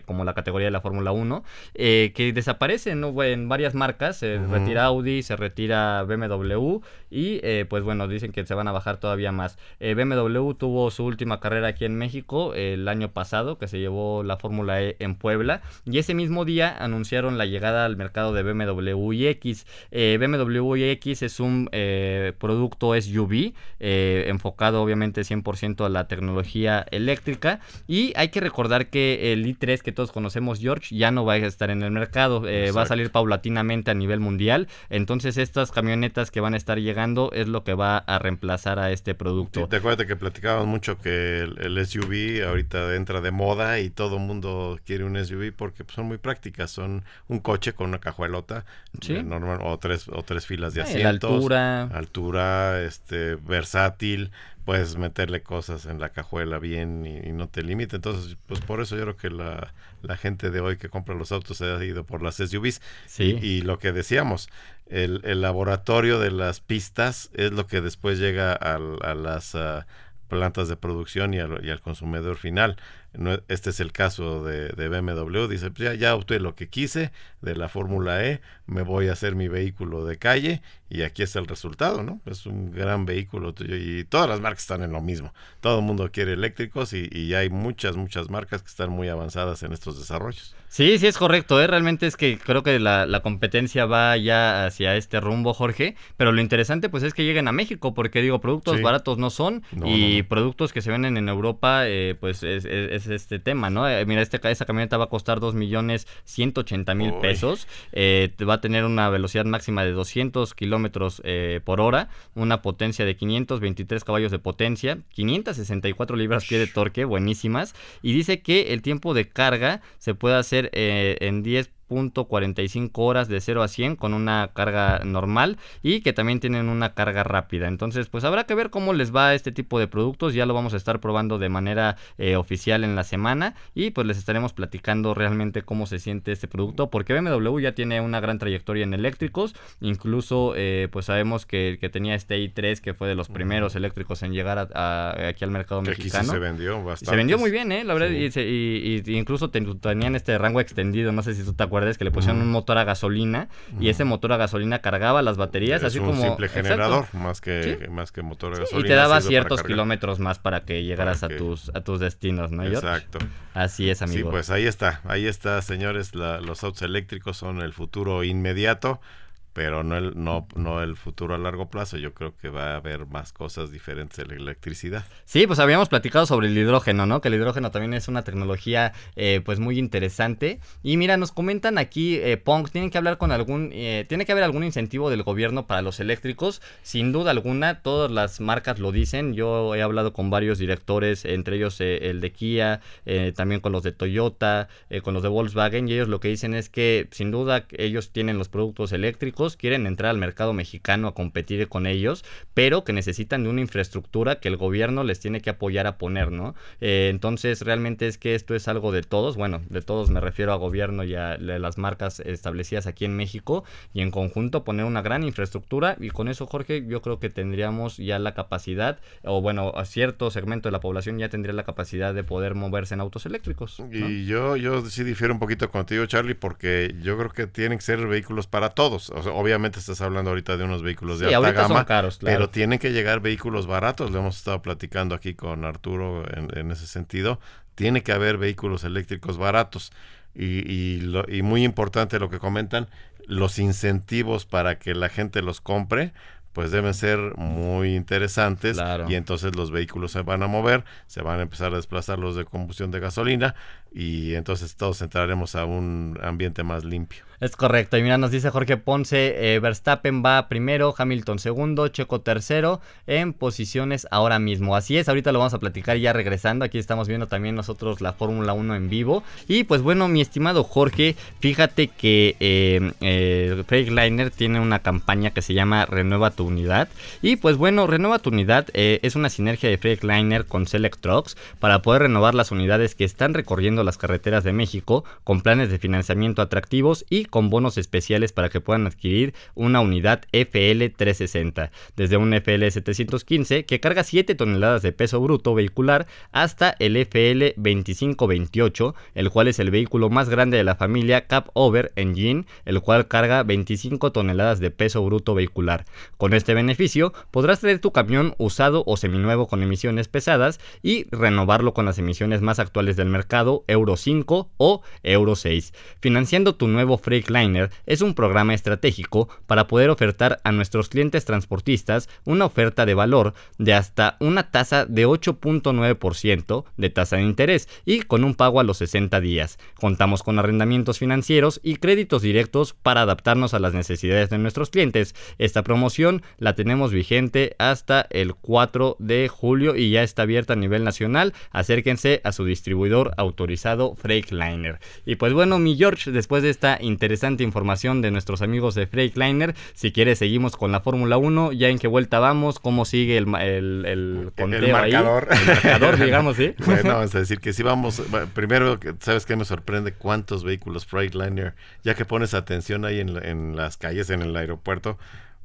B: como la categoría de la Fórmula 1, que desaparece en varias marcas. Se retira Audi, se retira BMW y pues bueno, dicen que se van a bajar todavía más. BMW tuvo su última carrera aquí en México el año pasado, que se llevó la Fórmula E en Puebla. Y ese mismo día anunciaron la llegada al mercado de BMW iX. Eh, BMW iX es un eh, producto SUV eh, enfocado obviamente 100% a la tecnología eléctrica. Y hay que recordar que el i3 que todos conocemos, George, ya no va a estar en el mercado. va a salir paulatinamente a nivel mundial. Entonces estas camionetas que van a estar llegando es lo que va a reemplazar a este producto.
C: te acuerdas que platicábamos mucho que el, el SUV ahorita entra de moda y todo mundo quiere un SUV porque pues, son muy prácticas. Son un coche con una cajuelota eh, normal o tres o tres filas de asientos.
B: altura.
C: Altura, este, versátil. Puedes meterle cosas en la cajuela bien y, no te limita. Entonces, pues por eso yo creo que la, la, gente de hoy que compra los autos se ha ido por las SUVs.
B: Sí.
C: Y, lo que decíamos, el, el, laboratorio de las pistas es lo que después llega a, las... Ah, plantas de producción y al, y al consumidor final este es el caso de, BMW, dice, pues ya, ya obtuve lo que quise de la Fórmula E, me voy a hacer mi vehículo de calle y aquí está el resultado, ¿no? Es un gran vehículo y todas las marcas están en lo mismo. Todo el mundo quiere eléctricos y, y hay muchas, muchas marcas que están muy avanzadas en estos desarrollos.
B: Sí, sí es correcto, ¿eh? realmente es que creo que la, la, competencia va ya hacia este rumbo, Jorge, pero lo interesante pues es que lleguen a México, porque digo, productos baratos no son y productos que se venden en Europa, eh, pues es, este tema, ¿no? Eh, mira, este, esta camioneta va a costar 2 millones 180 mil pesos, eh, va a tener una velocidad máxima de 200 kilómetros por hora, una potencia de 523 caballos de potencia, 564 libras-pie de torque, buenísimas, y dice que el tiempo de carga se puede hacer eh, en 10 .45 horas de 0 a 100 con una carga normal y que también tienen una carga rápida. Entonces, pues habrá que ver cómo les va este tipo de productos. Ya lo vamos a estar probando de manera eh, oficial en la semana y pues les estaremos platicando realmente cómo se siente este producto porque BMW ya tiene una gran trayectoria en eléctricos. Incluso, eh, pues sabemos que, tenía este i3 que fue de los primeros eléctricos en llegar aquí al mercado mexicano.
C: se vendió bastante.
B: Se vendió muy bien, ¿eh? La verdad, y, incluso tenían este rango extendido. No sé si tú te acuerdas recuerdes, que le pusieron un motor a gasolina y ese motor a gasolina cargaba las baterías,
C: es
B: así
C: un
B: como...
C: simple
B: Exacto.
C: generador, más que, más que motor a
B: Sí,
C: gasolina.
B: y te daba ciertos kilómetros más para que llegaras
C: Para
B: a
C: que-
B: tus a tus destinos, ¿no, George?
C: Exacto.
B: Así es, amigo.
C: Sí, pues ahí está, ahí está, señores. la- los autos eléctricos son el futuro inmediato, pero no el, no, no el futuro a largo plazo. Yo creo que va a haber más cosas diferentes en la electricidad.
B: Sí, pues habíamos platicado sobre el hidrógeno, ¿no? Que el hidrógeno también es una tecnología, eh, pues muy interesante. Y mira, nos comentan aquí, eh, Pong, tienen que hablar con algún, eh, tiene que haber algún incentivo del gobierno para los eléctricos. Sin duda alguna, todas las marcas lo dicen. Yo he hablado con varios directores, entre ellos eh, el de Kia, eh, también con los de Toyota, eh, con los de Volkswagen. Y ellos lo que dicen es que, sin duda, ellos tienen los productos eléctricos, quieren entrar al mercado mexicano a competir con ellos, pero que necesitan de una infraestructura que el gobierno les tiene que apoyar a poner, ¿no? Eh, entonces, realmente es que esto es algo de todos, bueno, de todos me refiero a gobierno y a la- las marcas establecidas aquí en México y en conjunto poner una gran infraestructura y con eso, Jorge, yo creo que tendríamos ya la capacidad, o bueno, a cierto segmento de la población ya tendría la capacidad de poder moverse en autos eléctricos.
C: Y yo, yo sí difiero un poquito contigo, Charlie, porque yo creo que tienen que ser vehículos para todos. O sea, obviamente estás hablando ahorita de unos vehículos de
B: Sí,
C: alta gama,
B: caros, claro.
C: pero tienen que llegar vehículos baratos. Lo hemos estado platicando aquí con Arturo en, en ese sentido. Tiene que haber vehículos eléctricos baratos. Y, y, lo- y muy importante lo que comentan, los incentivos para que la gente los compre, pues deben ser muy interesantes
B: Claro.
C: y entonces los vehículos se van a mover, se van a empezar a desplazar los de combustión de gasolina y entonces todos entraremos a un ambiente más limpio.
B: Es correcto. Y mira, nos dice Jorge Ponce, eh, Verstappen va primero, Hamilton segundo, Checo tercero en posiciones ahora mismo. Así es, ahorita lo vamos a platicar ya regresando. Aquí estamos viendo también nosotros la Fórmula 1 en vivo. Y pues bueno, mi estimado Jorge, fíjate que eh, eh, Freightliner tiene una campaña que se llama Renueva tu unidad. Y pues bueno, Renueva tu unidad eh, es una sinergia de Freightliner con Select Trucks para poder renovar las unidades que están recorriendo las carreteras de México con planes de financiamiento atractivos y con bonos especiales para que puedan adquirir una unidad FL 360, desde un FL 715 que carga 7 toneladas de peso bruto vehicular hasta el FL 2528, el cual es el vehículo más grande de la familia Cap Over Engine, el cual carga 25 toneladas de peso bruto vehicular. Con este beneficio podrás traer tu camión usado o seminuevo con emisiones pesadas y renovarlo con las emisiones más actuales del mercado Euro 5 o Euro 6. Financiando tu nuevo Freightliner es un programa estratégico para poder ofertar a nuestros clientes transportistas una oferta de valor de hasta una tasa de 8.9% de tasa de interés y con un pago a los 60 días. Contamos con arrendamientos financieros y créditos directos para adaptarnos a las necesidades de nuestros clientes. Esta promoción la tenemos vigente hasta el 4 de julio y ya está abierta a nivel nacional. Acérquense a su distribuidor autorizado Freightliner. Y pues bueno, mi George, después de esta interesante información de nuestros amigos de Freightliner, si quieres seguimos con la Fórmula 1, ya en qué vuelta vamos, cómo sigue el, el, el conteo ahí?
C: marcador.
B: El marcador, digamos, ¿sí?
C: Bueno, vamos a decir que si vamos, primero, ¿sabes qué me sorprende? ¿Cuántos vehículos Freightliner, ya que pones atención ahí en, en las calles, en el aeropuerto,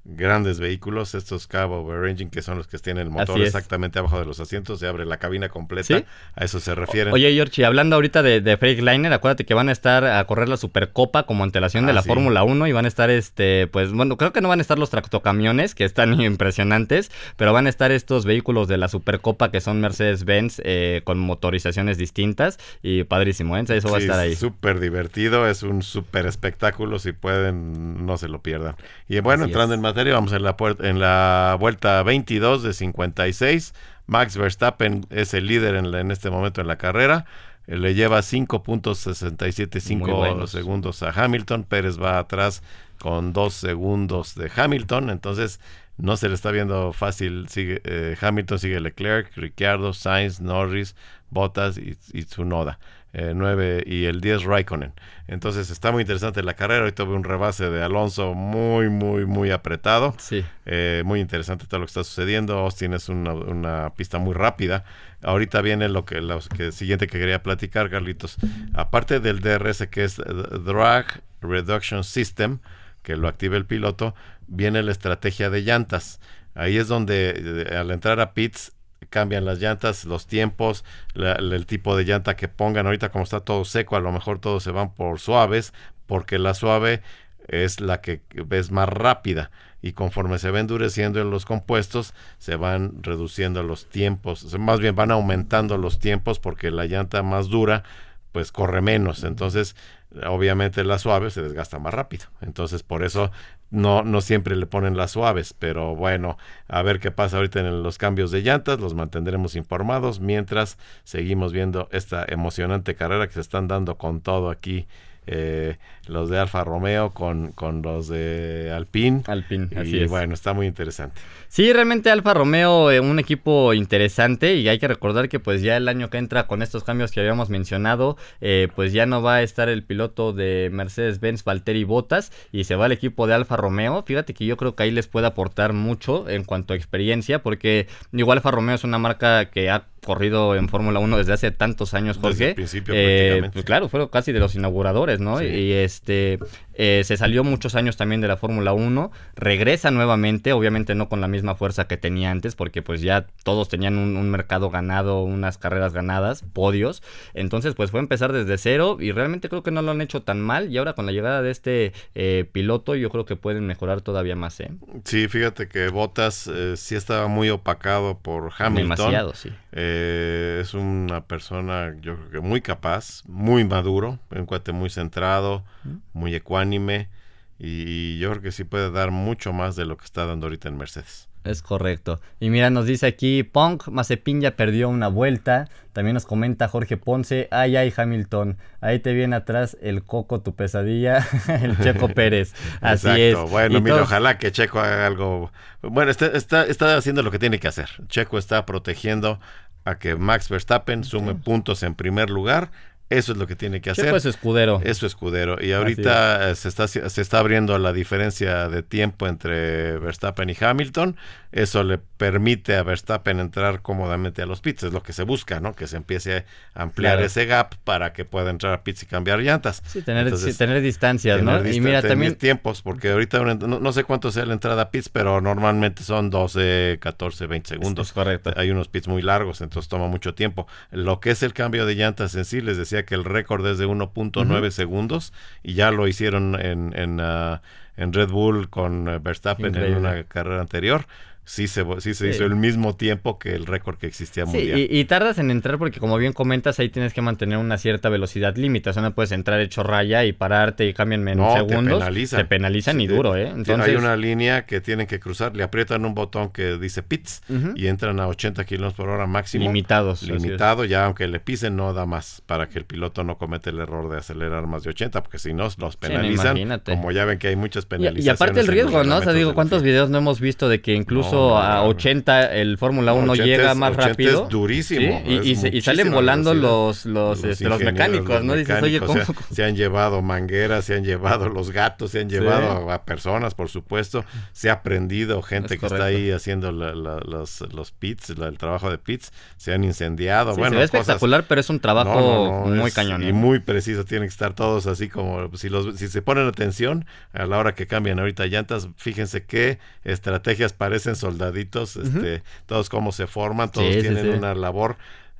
C: grandes vehículos, estos Cabo Over Engine, que son los que tienen el motor exactamente abajo de los asientos, se abre la cabina completa,
B: ¿Sí?
C: a eso se refieren.
B: Oye, George, hablando ahorita de, de Freightliner, acuérdate que van a estar a correr la Supercopa como antelación de
C: Ah,
B: la
C: sí.
B: Fórmula 1 y van a estar, este, pues, bueno, creo que no van a estar los tractocamiones, que están impresionantes, pero van a estar estos vehículos de la Supercopa que son Mercedes-Benz eh, con motorizaciones distintas y padrísimo, ¿eh? Eso va a estar ahí.
C: Súper divertido, es un súper espectáculo, si pueden, no se lo pierdan. Y bueno,
B: Así
C: entrando
B: es.
C: en materia, vamos en la, puer- en la vuelta 22 de 56. Max Verstappen es el líder en, la- en este momento en la carrera. Eh, Le lleva
B: Muy
C: 5.775
B: buenos.
C: segundos a Hamilton. Pérez va atrás con dos segundos de Hamilton. Entonces, no se le está viendo fácil. Sigue, eh, Hamilton sigue Leclerc, Ricciardo, Sainz, Norris, Bottas y, y Tsunoda. Eh, 9 y el 10 Raikkonen. Entonces está muy interesante la carrera. Hoy tuve un rebase de Alonso muy, muy, muy apretado.
B: Sí.
C: Eh, muy interesante todo lo que está sucediendo. Austin es una, una pista muy rápida. Ahorita viene lo que, lo que siguiente que quería platicar, Carlitos. Aparte del DRS que es Drag Reduction System, que lo activa el piloto, viene la estrategia de llantas. Ahí es donde eh, al entrar a pits cambian las llantas, los tiempos, el tipo de llanta que pongan. Ahorita como está todo seco, a lo mejor todos se van por suaves porque la suave es la que es más rápida. Y conforme se va endureciendo en los compuestos se van reduciendo los tiempos, más bien van aumentando los tiempos porque la llanta más dura pues corre menos, entonces obviamente la suave se desgasta más rápido, entonces por eso no, no siempre le ponen las suaves, pero bueno, a ver qué pasa ahorita en los cambios de llantas, los mantendremos informados mientras seguimos viendo esta emocionante carrera que se están dando con todo aquí eh, los de Alfa Romeo con, con los de Alpine.
B: Alpine, así
C: y
B: es.
C: bueno, está muy interesante.
B: Sí, realmente Alfa Romeo, eh, un equipo interesante y hay que recordar que pues ya el año que entra con estos cambios que habíamos mencionado, eh, pues ya no va a estar el piloto de Mercedes-Benz Valtteri Bottas y se va el equipo de Alfa Romeo. Fíjate que yo creo que ahí les puede aportar mucho en cuanto a experiencia porque igual Alfa Romeo es una marca que ha corrido en Fórmula 1 desde hace tantos años, Jorge.
C: Desde el principio,
B: Eh,
C: prácticamente.
B: pues claro, fueron casi de los inauguradores, ¿no?
C: Sí.
B: Y este eh, se salió muchos años también de la Fórmula 1, regresa nuevamente, obviamente no con la misma fuerza que tenía antes, porque pues ya todos tenían un, un mercado ganado, unas carreras ganadas, podios. Entonces, pues fue empezar desde cero y realmente creo que no lo han hecho tan mal. Y ahora con la llegada de este eh, piloto, yo creo que pueden mejorar todavía más, ¿eh?
C: Sí, fíjate que Bottas eh, sí estaba muy opacado por Hamilton.
B: Demasiado, sí.
C: Es una persona, yo creo que muy capaz, muy maduro, un cuate muy centrado, muy ecuánime y yo creo que sí puede dar mucho más de lo que está dando ahorita en Mercedes.
B: Es correcto. Y mira, nos dice aquí, Punk, Mazepin ya perdió una vuelta. También nos comenta Jorge Ponce, ay, ay, Hamilton, ahí te viene atrás el coco, tu pesadilla, el Checo Pérez. Así
C: Exacto.
B: es.
C: Bueno,
B: Y
C: mira,
B: todos-
C: ojalá que Checo haga algo. Bueno, está, está, está haciendo lo que tiene que hacer. Checo está protegiendo a que Max Verstappen sume puntos en primer lugar. Eso es lo que tiene que hacer.
B: Checo es escudero.
C: Es su escudero. Y ahorita se está, se está abriendo la diferencia de tiempo entre Verstappen y Hamilton. Eso le permite a Verstappen entrar cómodamente a los pits. Es lo que se busca, ¿no? Que se empiece a ampliar
B: Claro.
C: ese gap para que pueda entrar a pits y cambiar llantas.
B: Sí, tener,
C: Entonces,
B: sí, tener distancias,
C: tener
B: ¿no? Y mira, también
C: tiempos, porque ahorita no, no sé cuánto sea la entrada a pits, pero normalmente son 12, 14, 20 segundos.
B: Es correcto.
C: Hay unos pits muy largos, entonces toma mucho tiempo. Lo que es el cambio de llantas en sí, les decía que el récord es de 1.9 segundos y ya lo hicieron en, en, ah, en Red Bull con eh, Verstappen
B: Increíble.
C: en una carrera anterior. Sí se, sí se
B: Sí.
C: hizo el mismo tiempo que el récord que existía
B: Sí,
C: mundial.
B: y, y tardas en entrar porque como bien comentas, ahí tienes que mantener una cierta velocidad límite. O sea, no puedes entrar hecho raya y pararte y cambian en
C: No, te
B: segundos.
C: penalizan.
B: Te penalizan
C: Sí,
B: y
C: te-
B: duro, ¿eh?
C: sí,
B: Entonces,
C: Hay una línea que tienen que cruzar, le aprietan un botón que dice pits y entran a 80 kilómetros por hora máximo.
B: limitados.
C: Limitado, ya aunque le pisen no da más para que el piloto no cometa el error de acelerar más de 80, porque si no los penalizan.
B: imagínate.
C: como ya ven que hay muchas penalizaciones.
B: y aparte el riesgo, ¿no? O sea, digo, ¿cuántos videos no hemos visto de que incluso
C: No,
B: a
C: no.
B: 80 el Fórmula 1
C: 80
B: llega más
C: 80
B: rápido?
C: es durísimo.
B: Sí,
C: es
B: y se- y salen volando
C: velocidad.
B: los, los, este, los mecánicos,
C: los
B: ¿no? Dices, oye, ¿cómo?
C: mecánicos se, se han llevado mangueras, se han llevado los gatos, se han
B: Sí.
C: llevado a, a personas, por supuesto. Se ha prendido gente
B: Es
C: que está ahí haciendo la- la- los, los pits, la- el trabajo de pits. Se han incendiado.
B: Sí,
C: bueno,
B: se ve
C: cosas-
B: espectacular, pero es un trabajo
C: no, no, no,
B: muy
C: es-
B: cañón.
C: Y
B: ¿eh?
C: muy preciso, tienen que estar todos así como, si, los, si se ponen atención a la hora que cambian ahorita llantas, fíjense qué estrategias parecen soldaditos, este, todos cómo se forman, todos
B: Sí,
C: tienen
B: sí.
C: una labor,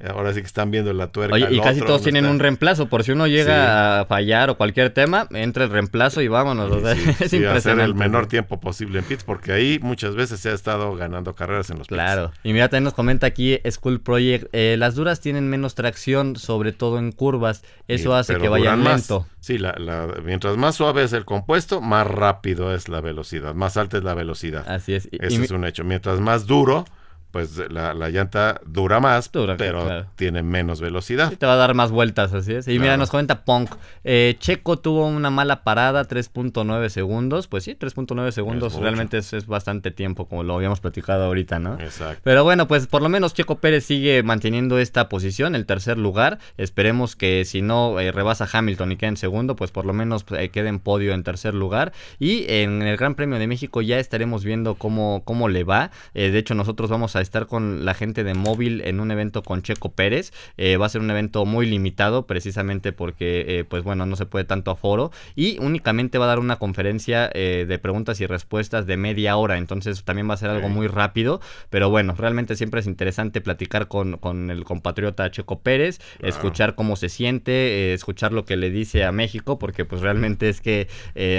C: ahora sí que están viendo la tuerca.
B: Oye, y casi
C: otro,
B: todos tienen
C: está-
B: un reemplazo, por si uno llega
C: Sí.
B: a fallar o cualquier tema, entra el reemplazo y vámonos. o sea,
C: Sí,
B: es impresionante.
C: hacer el menor tiempo posible en pits, porque ahí muchas veces se ha estado ganando carreras en los pits.
B: Claro. Y mira, también nos comenta aquí School Project, eh, las duras tienen menos tracción, sobre todo en curvas. Eso hace que vayan
C: duran más.
B: lento.
C: Sí, la, la- mientras más suave es el compuesto, más rápido es la velocidad, más alta es la velocidad.
B: Así es. Mi-
C: es un hecho. Mientras más duro, pues la, la llanta dura más,
B: Dura,
C: pero
B: claro.
C: tiene menos velocidad.
B: Sí, te va a dar más vueltas, así es. Y mira, nos comenta Punk. eh, Checo tuvo una mala parada, 3.9 segundos. Pues sí, 3.9 segundos realmente es, es bastante tiempo, como lo habíamos platicado ahorita, ¿no?
C: Exacto.
B: Pero bueno, pues por lo menos Checo Pérez sigue manteniendo esta posición, el tercer lugar. Esperemos que si no eh, rebasa Hamilton y queda en segundo, pues por lo menos eh, quede en podio en tercer lugar. Y en el Gran Premio de México ya estaremos viendo cómo, cómo le va. Eh, de hecho, nosotros vamos a estar con la gente de móvil en un evento con Checo Pérez. Eh, va a ser un evento muy limitado precisamente porque, eh, pues bueno, no se puede tanto aforo y únicamente va a dar una conferencia eh, de preguntas y respuestas de media hora. Entonces también va a ser algo muy rápido, pero bueno, realmente siempre es interesante platicar con, con el compatriota Checo Pérez, escuchar cómo se siente, escuchar lo que le dice a México, porque pues realmente es que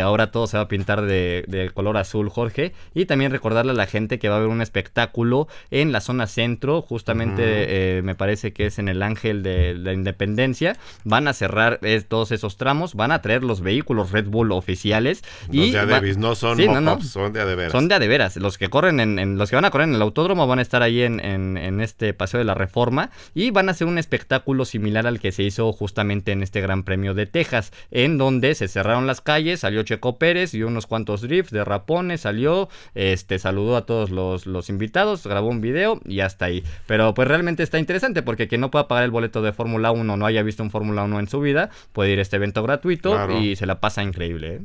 B: ahora todo se va a pintar de, de color azul, Jorge, y también recordarle a la gente que va a haber un espectáculo en la zona centro, justamente eh, me parece que es en el Ángel de la Independencia. Van a cerrar eh, todos esos tramos, van a traer los vehículos Red Bull oficiales.
C: y de Davis, no son son de adeveras.
B: Son de adeveras. Los que corren en, los que van a correr en el autódromo van a estar ahí en, en, este paseo de la Reforma y van a hacer un espectáculo similar al que se hizo justamente en este Gran Premio de Texas, en donde se cerraron las calles, salió Checo Pérez y unos cuantos drifts de rapones, salió, este saludó a todos los, los invitados, grabó un video y hasta ahí. Pero pues realmente está interesante porque quien no pueda pagar el boleto de Fórmula 1 no haya visto un Fórmula 1 en su vida, puede ir a este evento gratuito y se la pasa increíble. ¿eh?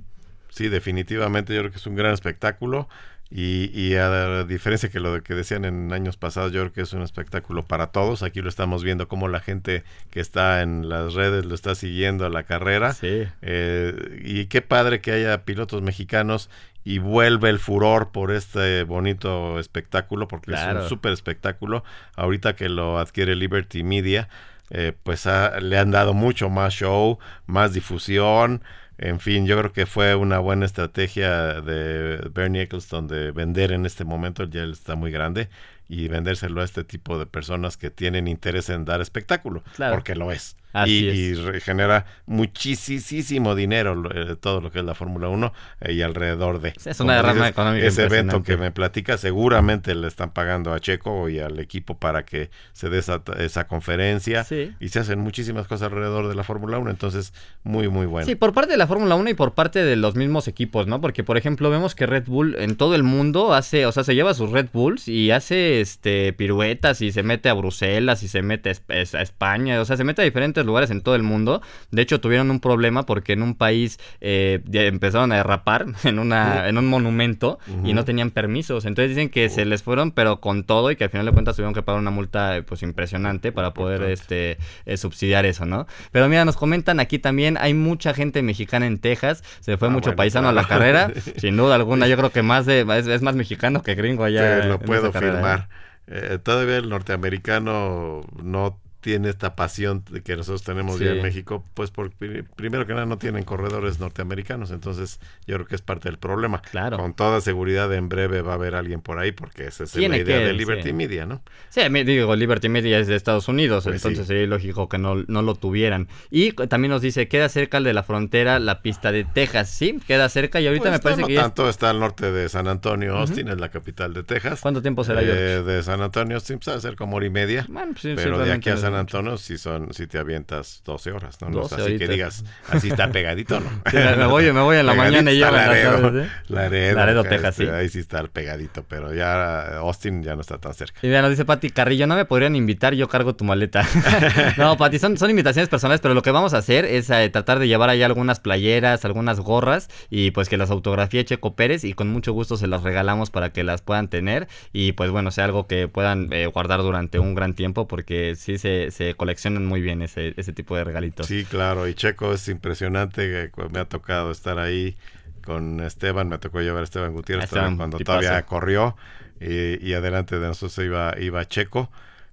C: Sí, definitivamente yo creo que es un gran espectáculo. Y, y, a diferencia que lo que decían en años pasados, yo creo que es un espectáculo para todos. Aquí lo estamos viendo como la gente que está en las redes lo está siguiendo a la carrera.
B: Sí.
C: Eh, y qué padre que haya pilotos mexicanos y vuelve el furor por este bonito espectáculo, porque es un súper espectáculo. Ahorita que lo adquiere Liberty Media, eh, pues le han dado mucho más show, más difusión. En fin, yo creo que fue una buena estrategia de Bernie Eccleston de vender en este momento, ya él está muy grande, y vendérselo a este tipo de personas que tienen interés en dar espectáculo, porque lo es y, genera muchísimo dinero eh, todo lo que es la Fórmula 1 eh, y alrededor de.
B: es una derrama económica.
C: Ese evento que me platica, seguramente le están pagando a Checo y al equipo para que se dé esa, conferencia. Y se hacen muchísimas cosas alrededor de la Fórmula 1. Entonces, muy, muy bueno.
B: Sí, por parte de la Fórmula 1 y por parte de los mismos equipos, ¿no? Porque, por ejemplo, vemos que Red Bull en todo el mundo hace, o sea, se lleva sus Red Bulls y hace este piruetas y se mete a Bruselas y se mete a España, o sea, se mete a diferentes lugares en todo el mundo. De hecho, tuvieron un problema porque en un país eh, empezaron a derrapar en, una, en un monumento y no tenían permisos. Entonces dicen que se les fueron, pero con todo y que al final de cuentas tuvieron que pagar una multa pues impresionante para poder este eh, subsidiar eso, ¿no? Pero mira, nos comentan aquí también, hay mucha gente mexicana en Texas, se fue ah, mucho paisano a la carrera, sin duda alguna, yo creo que más de es, más mexicano que gringo allá.
C: lo puedo firmar. Eh, todavía el norteamericano no tiene esta pasión que nosotros tenemos ya en México, pues por, primero que nada no tienen corredores norteamericanos, entonces yo creo que es parte del problema.
B: Claro.
C: Con toda seguridad en breve va a haber alguien por ahí porque esa es la idea de Liberty Media, ¿no?
B: Sí, digo, Liberty Media es de Estados Unidos, pues entonces sería lógico que no, no lo tuvieran. Y también nos dice, queda cerca de la frontera la pista de Texas, ¿sí? Queda cerca y ahorita pues me parece
C: no
B: que...
C: tanto, está al norte de San Antonio, Austin es la capital de Texas.
B: ¿Cuánto tiempo será,
C: eh, De San Antonio, Austin, pues, a ser como hora y media, bueno, pues, pero de aquí a San Antonio si son si te avientas 12 horas, ¿no? así que digas, así está pegadito, ¿no?
B: me voy, me voy en la mañana y ya
C: Laredo, ¿eh?
B: Laredo, Texas, sí.
C: Ahí sí está pegadito, pero ya Austin ya no está tan cerca.
B: Y mira, nos dice Pati Carrillo, no me podrían invitar, yo cargo tu maleta. no, Pati, son, son invitaciones personales, pero lo que vamos a hacer es eh, tratar de llevar allá algunas playeras, algunas gorras y pues que las autografíe Checo Pérez y con mucho gusto se las regalamos para que las puedan tener y pues bueno, sea algo que puedan eh, guardar durante un gran tiempo porque sí se, se coleccionan muy bien ese, ese tipo de regalitos.
C: Sí, claro, y Checo es impresionante, me ha tocado estar ahí con Esteban, me tocó llevar a Esteban Gutiérrez cuando todavía corrió y, adelante de nosotros iba, iba Checo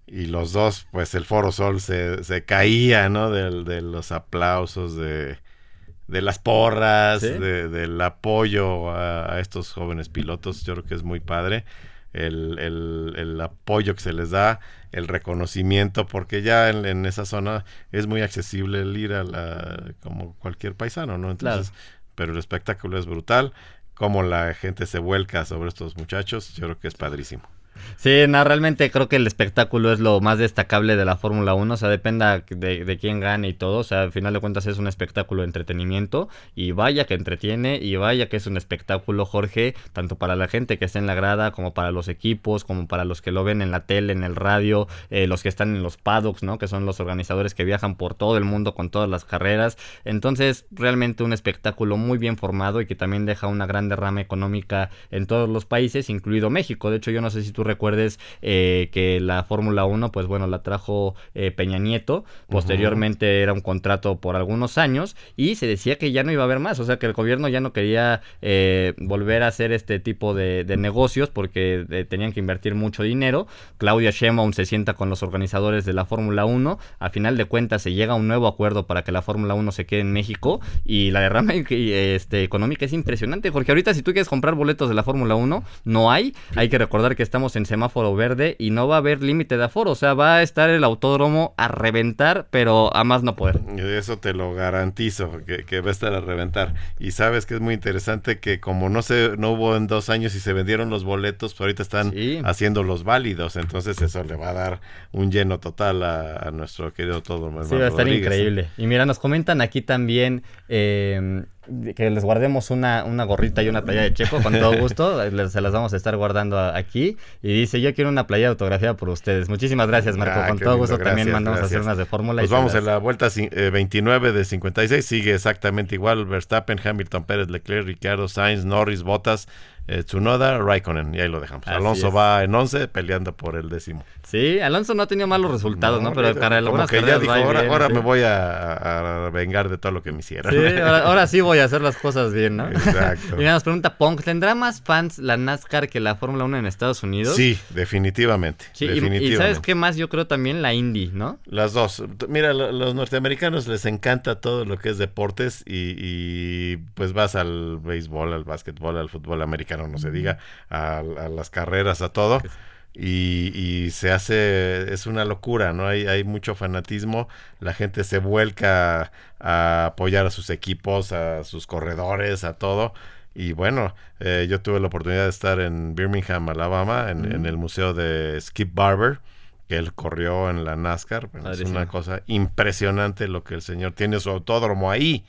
C: y los dos, pues el Foro Sol se, se caía, ¿no? De, de los aplausos, de, de las porras, de, del apoyo a, a, estos jóvenes pilotos, yo creo que es muy padre el, el, el, apoyo que se les da, el reconocimiento, porque ya en, esa zona es muy accesible el ir a la, como cualquier paisano, ¿no? Entonces, pero el espectáculo es brutal, como la gente se vuelca sobre estos muchachos, yo creo que es padrísimo.
B: Sí, no, realmente creo que el espectáculo es lo más destacable de la Fórmula 1, o sea, dependa de, quién gane y todo, o sea, al final de cuentas es un espectáculo de entretenimiento y vaya que entretiene y vaya que es un espectáculo, Jorge, tanto para la gente que está en la grada como para los equipos, como para los que lo ven en la tele, en el radio, eh, los que están en los paddocks, ¿no? Que son los organizadores que viajan por todo el mundo con todas las carreras, entonces realmente un espectáculo muy bien formado y que también deja una gran derrama económica en todos los países, incluido México, de hecho yo no sé si tú recuerdes eh, que la Fórmula 1, pues bueno, la trajo eh, Peña Nieto, posteriormente era un contrato por algunos años y se decía que ya no iba a haber más, o sea que el gobierno ya no quería eh, volver a hacer este tipo de, negocios porque tenían que invertir mucho dinero. Claudia Sheinbaum se sienta con los organizadores de la Fórmula 1, a final de cuentas se llega a un nuevo acuerdo para que la Fórmula 1 se quede en México y la derrama este, económica es impresionante, porque ahorita si tú quieres comprar boletos de la Fórmula 1, no hay, hay que recordar que estamos en semáforo verde y no va a haber límite de aforo, o sea, va a estar el autódromo a reventar, pero a más no poder.
C: Eso te lo garantizo, que, va a estar a reventar. Y sabes que es muy interesante que como no se no hubo en dos años y se vendieron los boletos, pues ahorita están haciendo los válidos, entonces eso le va a dar un lleno total a, nuestro querido todo.
B: Sí, va a estar increíble. Y mira, nos comentan aquí también eh, que les guardemos una, una gorrita y una playa de Checo, con todo gusto. se las vamos a estar guardando aquí. Y dice, yo quiero una playa autografiada por ustedes. Muchísimas gracias, Marco. Ah, con todo gusto también mandamos a hacer unas de fórmula.
C: Pues vamos en la vuelta 29 eh, de 56. Sigue exactamente igual. Verstappen, Hamilton, Pérez, Leclerc, Ricardo, Sainz, Norris, Bottas, eh, Tsunoda, Raikkonen. Y ahí lo dejamos. Alonso va en 11 peleando por el décimo.
B: Sí, Alonso no ha tenido malos resultados, ¿no? Pero para algunas
C: que ya dijo, ahora, me voy a, vengar de todo lo que me hicieron.
B: Sí, ahora, sí voy a hacer las cosas bien, ¿no? Exacto. y nos pregunta Pong, ¿tendrá más fans la NASCAR que la Fórmula 1 en Estados Unidos?
C: Sí, definitivamente. Sí, definitivamente.
B: Y, ¿sabes qué más? Yo creo también la Indy, ¿no?
C: Las dos. Mira, los norteamericanos les encanta todo lo que es deportes y, pues vas al béisbol, al básquetbol, al fútbol americano, no se diga, a, a las carreras, a todo y, se hace, es una locura, ¿no? Hay, hay mucho fanatismo, la gente se vuelca a, apoyar a sus equipos, a sus corredores, a todo. Y bueno, eh, yo tuve la oportunidad de estar en Birmingham, Alabama, en, el museo de Skip Barber, que él corrió en la NASCAR. es una cosa impresionante lo que el señor tiene su autódromo ahí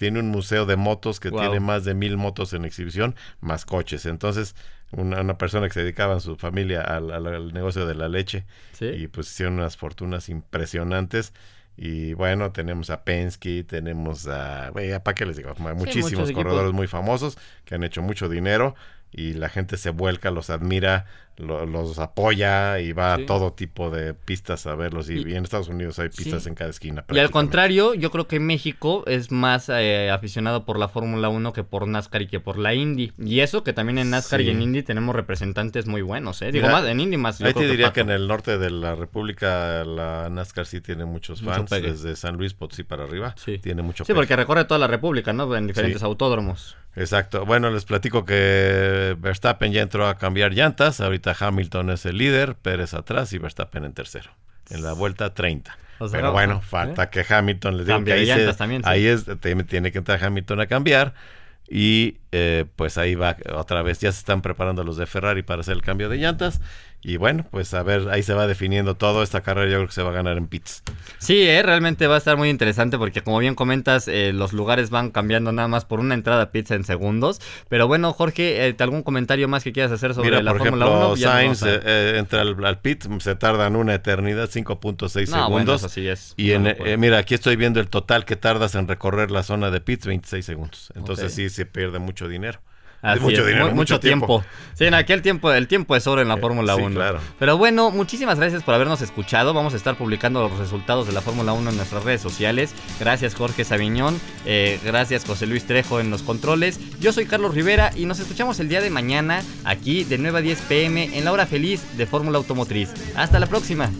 C: tiene un museo de motos que tiene más de mil motos en exhibición, más coches. Entonces, una, persona que se dedicaba en su familia al, negocio de la leche y pues hicieron unas fortunas impresionantes. Y bueno, tenemos a Penske, tenemos a, ¿para qué les digo? Muchísimos corredores muy famosos que han hecho mucho dinero y la gente se vuelca, los admira, los apoya y va a todo tipo de pistas a verlos. Y, en Estados Unidos hay pistas en cada esquina.
B: Y al contrario, yo creo que México es más eh, aficionado por la Fórmula 1 que por NASCAR y que por la Indy. Y eso que también en NASCAR y en Indy tenemos representantes muy buenos, ¿eh? Digo, más en Indy más.
C: Ahí te diría que, en el norte de la República la NASCAR sí tiene muchos fans, desde San Luis Potosí para arriba. Tiene mucho
B: Sí, porque recorre toda la República, ¿no? En diferentes autódromos.
C: Exacto. Bueno, les platico que Verstappen ya entró a cambiar llantas. Ahorita Hamilton es el líder, Pérez atrás y Verstappen en tercero. En la vuelta 30. Pero bueno, falta ¿eh? que Hamilton les diga que ahí, también, ahí es, tiene que entrar Hamilton a cambiar. Y eh, pues ahí va otra vez. Ya se están preparando los de Ferrari para hacer el cambio de llantas. Y bueno, pues a ver, ahí se va definiendo todo. Esta carrera yo creo que se va a ganar en pits.
B: Sí, eh, realmente va a estar muy interesante porque como bien comentas, eh, los lugares van cambiando nada más por una entrada a pits en segundos. Pero bueno, Jorge, eh, ¿algún comentario más que quieras hacer sobre la Fórmula 1?
C: Sainz entra al, pit, se tardan una eternidad, 5.6 segundos.
B: así es.
C: Y en, mira, aquí estoy viendo el total que tardas en recorrer la zona de pits, 26 segundos. Entonces sí se pierde mucho dinero
B: mucho dinero, mucho, tiempo. Sí, en aquel tiempo, el tiempo es oro en la eh, Fórmula 1. Claro. Pero bueno, muchísimas gracias por habernos escuchado. Vamos a estar publicando los resultados de la Fórmula 1 en nuestras redes sociales. Gracias Jorge Sabiñón, eh, gracias José Luis Trejo en los controles. Yo soy Carlos Rivera y nos escuchamos el día de mañana aquí de 9 a 10 pm en la hora feliz de Fórmula Automotriz. Hasta la próxima.